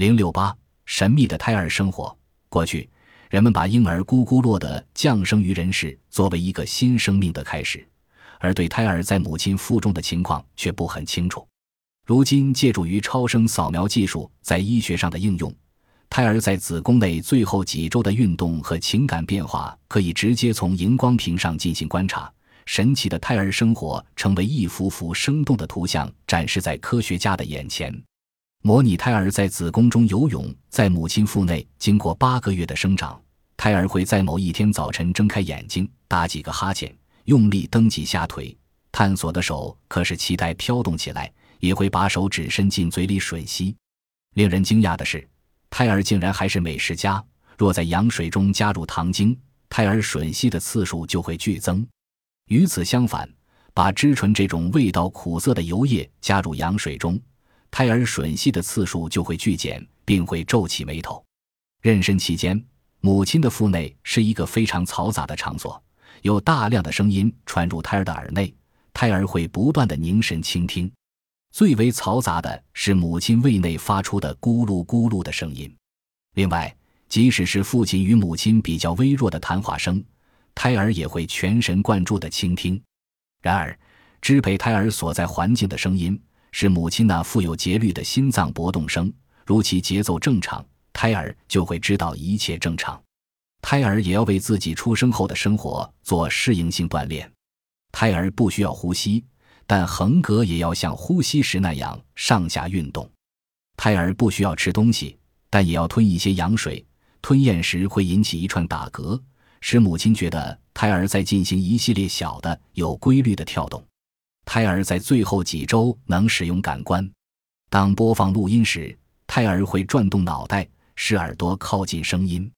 零六八，神秘的胎儿生活。过去，人们把婴儿咕咕落的降生于人世作为一个新生命的开始，而对胎儿在母亲腹中的情况却不很清楚。如今，借助于超声扫描技术在医学上的应用，胎儿在子宫内最后几周的运动和情感变化可以直接从荧光屏上进行观察。神奇的胎儿生活成为一幅幅生动的图像，展示在科学家的眼前。模拟胎儿在子宫中游泳，在母亲腹内经过八个月的生长，胎儿会在某一天早晨睁开眼睛，打几个哈欠，用力蹬几下腿，探索的手可使脐带飘动起来，也会把手指伸进嘴里吮吸。令人惊讶的是，胎儿竟然还是美食家。若在羊水中加入糖精，胎儿吮吸的次数就会剧增。与此相反，把脂醇这种味道苦涩的油液加入羊水中，胎儿吮吸的次数就会剧减，并会皱起眉头。妊娠期间，母亲的腹内是一个非常嘈杂的场所，有大量的声音传入胎儿的耳内，胎儿会不断的凝神倾听。最为嘈杂的是母亲胃内发出的咕噜咕噜的声音。另外，即使是父亲与母亲比较微弱的谈话声。胎儿也会全神贯注地倾听，然而，支配胎儿所在环境的声音是母亲那富有节律的心脏搏动声。如其节奏正常，胎儿就会知道一切正常。胎儿也要为自己出生后的生活做适应性锻炼。胎儿不需要呼吸，但横膈也要像呼吸时那样上下运动。胎儿不需要吃东西，但也要吞一些羊水。吞咽时会引起一串打嗝。使母亲觉得胎儿在进行一系列小的有规律的跳动。胎儿在最后几周能使用感官。当播放录音时，胎儿会转动脑袋，使耳朵靠近声音。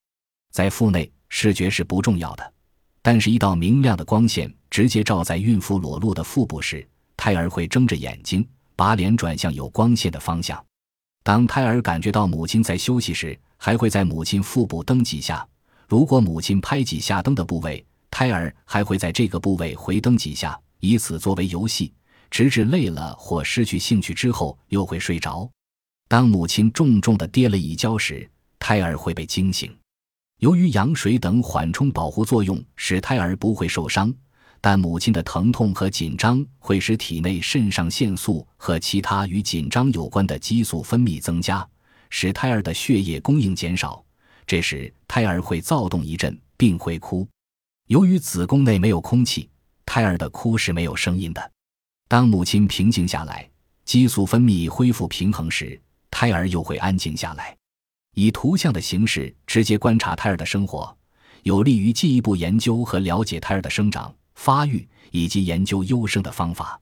在腹内，视觉是不重要的，但是，一道明亮的光线直接照在孕妇裸露的腹部时，胎儿会睁着眼睛，把脸转向有光线的方向。当胎儿感觉到母亲在休息时，还会在母亲腹部蹬几下。如果母亲拍几下蹬的部位，胎儿还会在这个部位回蹬几下，以此作为游戏，直至累了或失去兴趣之后又会睡着。当母亲重重地跌了一跤时，胎儿会被惊醒。由于羊水等缓冲保护作用使胎儿不会受伤，但母亲的疼痛和紧张会使体内肾上腺素和其他与紧张有关的激素分泌增加，使胎儿的血液供应减少。这时，胎儿会躁动一阵，并会哭。由于子宫内没有空气，胎儿的哭是没有声音的。当母亲平静下来，激素分泌恢复平衡时，胎儿又会安静下来。以图像的形式直接观察胎儿的生活，有利于进一步研究和了解胎儿的生长、发育以及研究优生的方法。